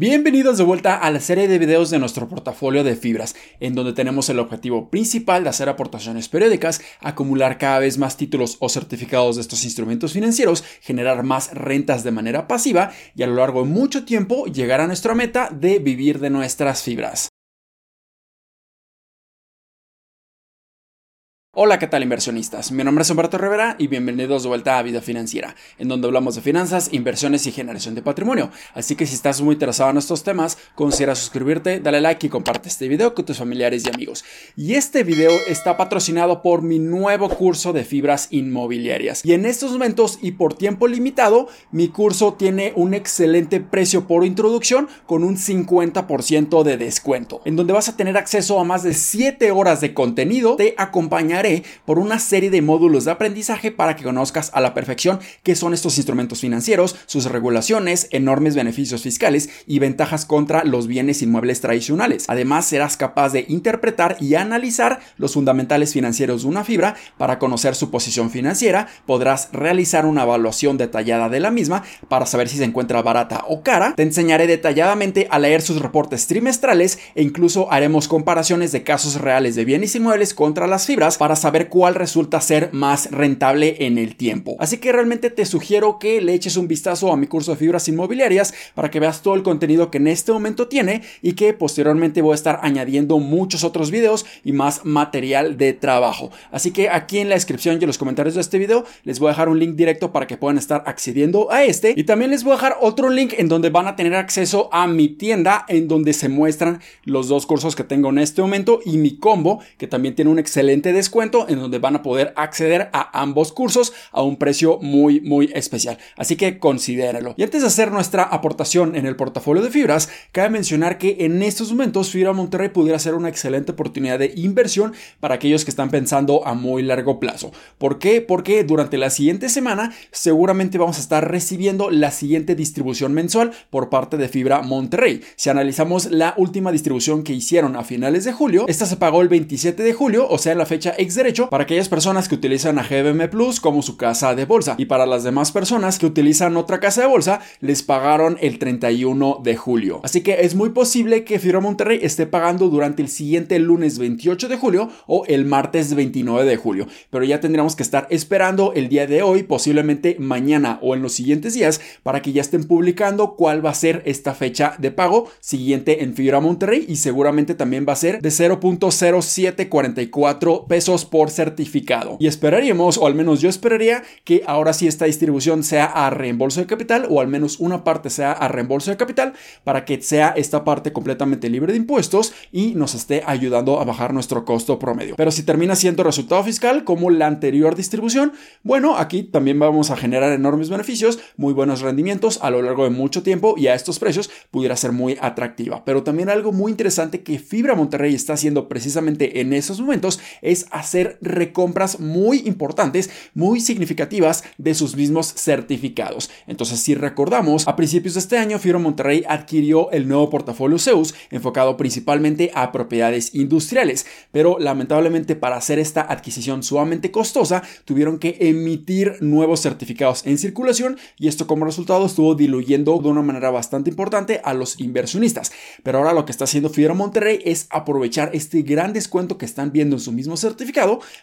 Bienvenidos de vuelta a la serie de videos de nuestro portafolio de fibras, en donde tenemos el objetivo principal de hacer aportaciones periódicas, acumular cada vez más títulos o certificados de estos instrumentos financieros, generar más rentas de manera pasiva y a lo largo de mucho tiempo llegar a nuestra meta de vivir de nuestras fibras. Hola, ¿qué tal inversionistas? Mi nombre es Humberto Rivera y bienvenidos de vuelta a Vida Financiera, en donde hablamos de finanzas, inversiones y generación de patrimonio. Así que si estás muy interesado en estos temas, considera suscribirte, dale like y comparte este video con tus familiares y amigos. Y este video está patrocinado por mi nuevo curso de fibras inmobiliarias. Y en estos momentos y por tiempo limitado, mi curso tiene un excelente precio por introducción con un 50% de descuento, en donde vas a tener acceso a más de 7 horas de contenido. Te acompañaré por una serie de módulos de aprendizaje para que conozcas a la perfección qué son estos instrumentos financieros, sus regulaciones, enormes beneficios fiscales y ventajas contra los bienes inmuebles tradicionales. Además, serás capaz de interpretar y analizar los fundamentales financieros de una fibra para conocer su posición financiera, podrás realizar una evaluación detallada de la misma para saber si se encuentra barata o cara, te enseñaré detalladamente a leer sus reportes trimestrales e incluso haremos comparaciones de casos reales de bienes inmuebles contra las fibras para saber cuál resulta ser más rentable en el tiempo. Así que realmente te sugiero que le eches un vistazo a mi curso de fibras inmobiliarias para que veas todo el contenido que en este momento tiene y que posteriormente voy a estar añadiendo muchos otros videos y más material de trabajo. Así que aquí en la descripción y en los comentarios de este video les voy a dejar un link directo para que puedan estar accediendo a este y también les voy a dejar otro link en donde van a tener acceso a mi tienda en donde se muestran los dos cursos que tengo en este momento y mi combo que también tiene un excelente descuento en donde van a poder acceder a ambos cursos a un precio muy muy especial. Así que considéralo. Y antes de hacer nuestra aportación en el portafolio de fibras, cabe mencionar que en estos momentos Fibra Monterrey pudiera ser una excelente oportunidad de inversión para aquellos que están pensando a muy largo plazo. ¿Por qué? Porque durante la siguiente semana seguramente vamos a estar recibiendo la siguiente distribución mensual por parte de Fibra Monterrey. Si analizamos la última distribución que hicieron a finales de julio, esta se pagó el 27 de julio, o sea, la fecha derecho para aquellas personas que utilizan a GBM Plus como su casa de bolsa. Y para las demás personas que utilizan otra casa de bolsa les pagaron el 31 de julio. Así que es muy posible que Fibra Monterrey esté pagando durante el siguiente lunes 28 de julio o el martes 29 de julio, pero ya tendríamos que estar esperando el día de hoy, posiblemente mañana o en los siguientes días para que ya estén publicando cuál va a ser esta fecha de pago siguiente en Fibra Monterrey. Y seguramente también va a ser de 0.0744 pesos por certificado. Y esperaríamos, o al menos yo esperaría, que ahora sí esta distribución sea a reembolso de capital, o al menos una parte sea a reembolso de capital, para que sea esta parte completamente libre de impuestos y nos esté ayudando a bajar nuestro costo promedio. Pero si termina siendo resultado fiscal como la anterior distribución, bueno, aquí también vamos a generar enormes beneficios, muy buenos rendimientos a lo largo de mucho tiempo y a estos precios pudiera ser muy atractiva. Pero también algo muy interesante que Fibra Monterrey está haciendo precisamente en esos momentos es hacer hacer recompras muy importantes, muy significativas de sus mismos certificados. Entonces, si recordamos, a principios de este año, Fibra Monterrey adquirió el nuevo portafolio Zeus, enfocado principalmente a propiedades industriales, pero lamentablemente para hacer esta adquisición sumamente costosa, tuvieron que emitir nuevos certificados en circulación y esto como resultado estuvo diluyendo de una manera bastante importante a los inversionistas. Pero ahora lo que está haciendo Fibra Monterrey es aprovechar este gran descuento que están viendo en su mismo certificado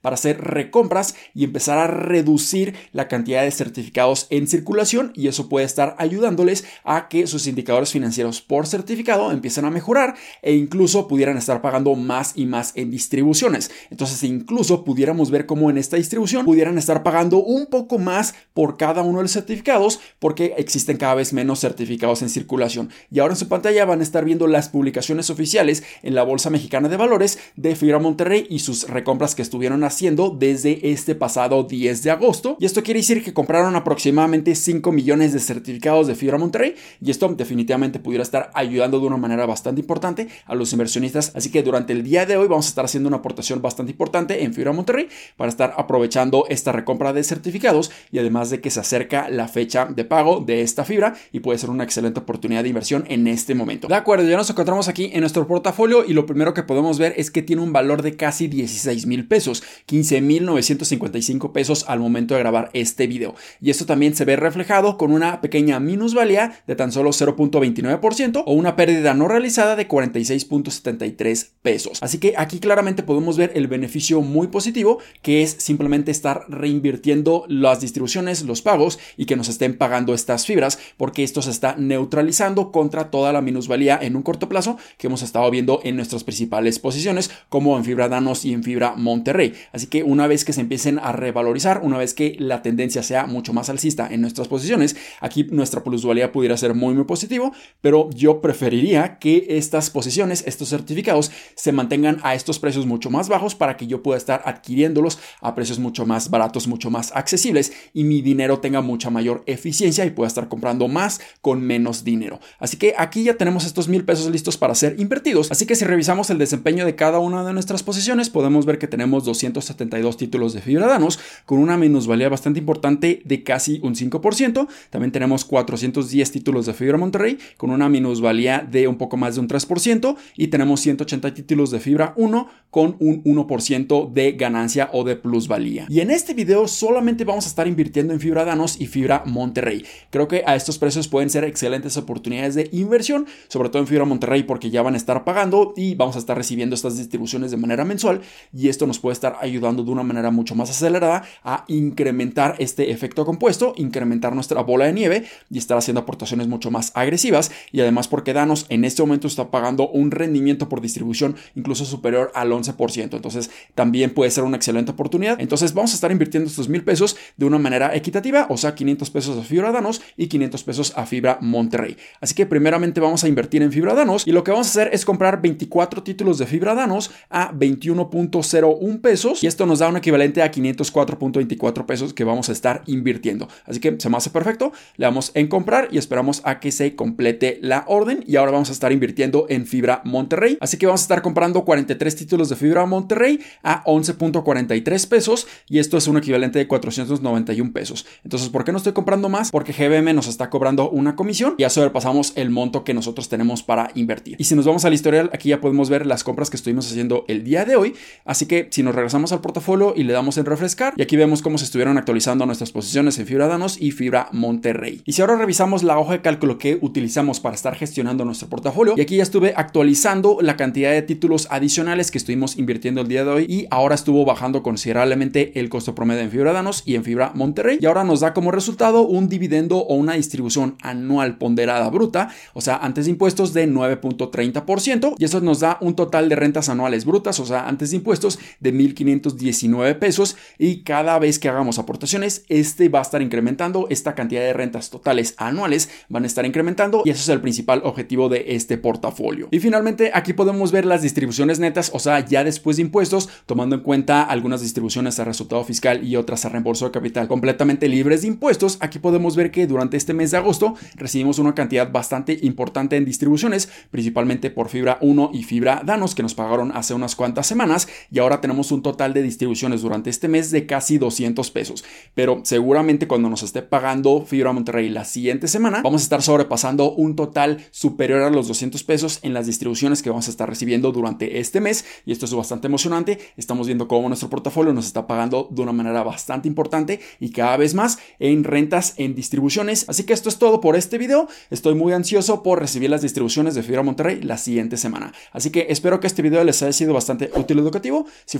para hacer recompras y empezar a reducir la cantidad de certificados en circulación y eso puede estar ayudándoles a que sus indicadores financieros por certificado empiecen a mejorar e incluso pudieran estar pagando más y más en distribuciones. Entonces incluso pudiéramos ver cómo en esta distribución pudieran estar pagando un poco más por cada uno de los certificados porque existen cada vez menos certificados en circulación. Y ahora en su pantalla van a estar viendo las publicaciones oficiales en la Bolsa Mexicana de Valores de Fibra Monterrey y sus recompras estuvieron haciendo desde este pasado 10 de agosto. Y esto quiere decir que compraron aproximadamente 5 millones de certificados de Fibra Monterrey y esto definitivamente pudiera estar ayudando de una manera bastante importante a los inversionistas. Así que durante el día de hoy vamos a estar haciendo una aportación bastante importante en Fibra Monterrey para estar aprovechando esta recompra de certificados y además de que se acerca la fecha de pago de esta fibra y puede ser una excelente oportunidad de inversión en este momento. De acuerdo, ya nos encontramos aquí en nuestro portafolio y lo primero que podemos ver es que tiene un valor de casi 16 mil pesos, 15.955 pesos al momento de grabar este video. Y esto también se ve reflejado con una pequeña minusvalía de tan solo 0.29% o una pérdida no realizada de 46.73 pesos. Así que aquí claramente podemos ver el beneficio muy positivo que es simplemente estar reinvirtiendo las distribuciones, los pagos y que nos estén pagando estas fibras porque esto se está neutralizando contra toda la minusvalía en un corto plazo que hemos estado viendo en nuestras principales posiciones como en fibra Danos y en fibra Monterrey. Así que una vez que se empiecen a revalorizar, una vez que la tendencia sea mucho más alcista en nuestras posiciones, aquí nuestra plusvalía pudiera ser muy muy positivo, pero yo preferiría que estas posiciones, estos certificados se mantengan a estos precios mucho más bajos para que yo pueda estar adquiriéndolos a precios mucho más baratos, mucho más accesibles y mi dinero tenga mucha mayor eficiencia y pueda estar comprando más con menos dinero. Así que aquí ya tenemos estos mil pesos listos para ser invertidos. Así que si revisamos el desempeño de cada una de nuestras posiciones, podemos ver que tenemos 272 títulos de fibra danos con una minusvalía bastante importante de casi un 5%. También tenemos 410 títulos de fibra Monterrey con una minusvalía de un poco más de un 3% y tenemos 180 títulos de fibra 1 con un 1% de ganancia o de plusvalía. Y en este video solamente vamos a estar invirtiendo en fibra danos y fibra Monterrey. Creo que a estos precios pueden ser excelentes oportunidades de inversión, sobre todo en fibra Monterrey porque ya van a estar pagando y vamos a estar recibiendo estas distribuciones de manera mensual y esto nos puede estar ayudando de una manera mucho más acelerada a incrementar este efecto compuesto, incrementar nuestra bola de nieve y estar haciendo aportaciones mucho más agresivas y además porque Danos en este momento está pagando un rendimiento por distribución incluso superior al 11%. Entonces también puede ser una excelente oportunidad. Entonces vamos a estar invirtiendo estos mil pesos de una manera equitativa, o sea, 500 pesos a fibra Danos y 500 pesos a fibra Monterrey. Así que primeramente vamos a invertir en fibra Danos y lo que vamos a hacer es comprar 24 títulos de fibra Danos a 21.01 pesos y esto nos da un equivalente a 504.24 pesos que vamos a estar invirtiendo. Así que se me hace perfecto, le damos en comprar y esperamos a que se complete la orden y ahora vamos a estar invirtiendo en fibra Monterrey. Así que vamos a estar comprando 43 títulos de fibra Monterrey a 11.43 pesos y esto es un equivalente de 491 pesos. Entonces, ¿por qué no estoy comprando más? Porque GBM nos está cobrando una comisión y ya sobrepasamos el monto que nosotros tenemos para invertir. Y si nos vamos al historial, aquí ya podemos ver las compras que estuvimos haciendo el día de hoy. Así que si nos regresamos al portafolio y le damos en refrescar, y aquí vemos cómo se estuvieron actualizando nuestras posiciones en fibra Danos y fibra Monterrey. Y si ahora revisamos la hoja de cálculo que utilizamos para estar gestionando nuestro portafolio, y aquí ya estuve actualizando la cantidad de títulos adicionales que estuvimos invirtiendo el día de hoy y ahora estuvo bajando considerablemente el costo promedio en fibra Danos y en fibra Monterrey. Y ahora nos da como resultado un dividendo o una distribución anual ponderada bruta, o sea, antes de impuestos de 9.30% y eso nos da un total de rentas anuales brutas, o sea, antes de impuestos de 1.519 pesos y cada vez que hagamos aportaciones, este va a estar incrementando, esta cantidad de rentas totales anuales van a estar incrementando y eso es el principal objetivo de este portafolio. Y finalmente aquí podemos ver las distribuciones netas, o sea, ya después de impuestos, tomando en cuenta algunas distribuciones a resultado fiscal y otras a reembolso de capital completamente libres de impuestos, aquí podemos ver que durante este mes de agosto recibimos una cantidad bastante importante en distribuciones, principalmente por fibra 1 y fibra Danos que nos pagaron hace unas cuantas semanas y ahora tenemos un total de distribuciones durante este mes de casi 200 pesos. Pero seguramente cuando nos esté pagando fibra Monterrey la siguiente semana, vamos a estar sobrepasando un total superior a los 200 pesos en las distribuciones que vamos a estar recibiendo durante este mes y esto es bastante emocionante. Estamos viendo cómo nuestro portafolio nos está pagando de una manera bastante importante y cada vez más en rentas en distribuciones. Así que esto es todo por este video. Estoy muy ansioso por recibir las distribuciones de Fibra Monterrey la siguiente semana. Así que espero que este video les haya sido bastante útil y educativo. Si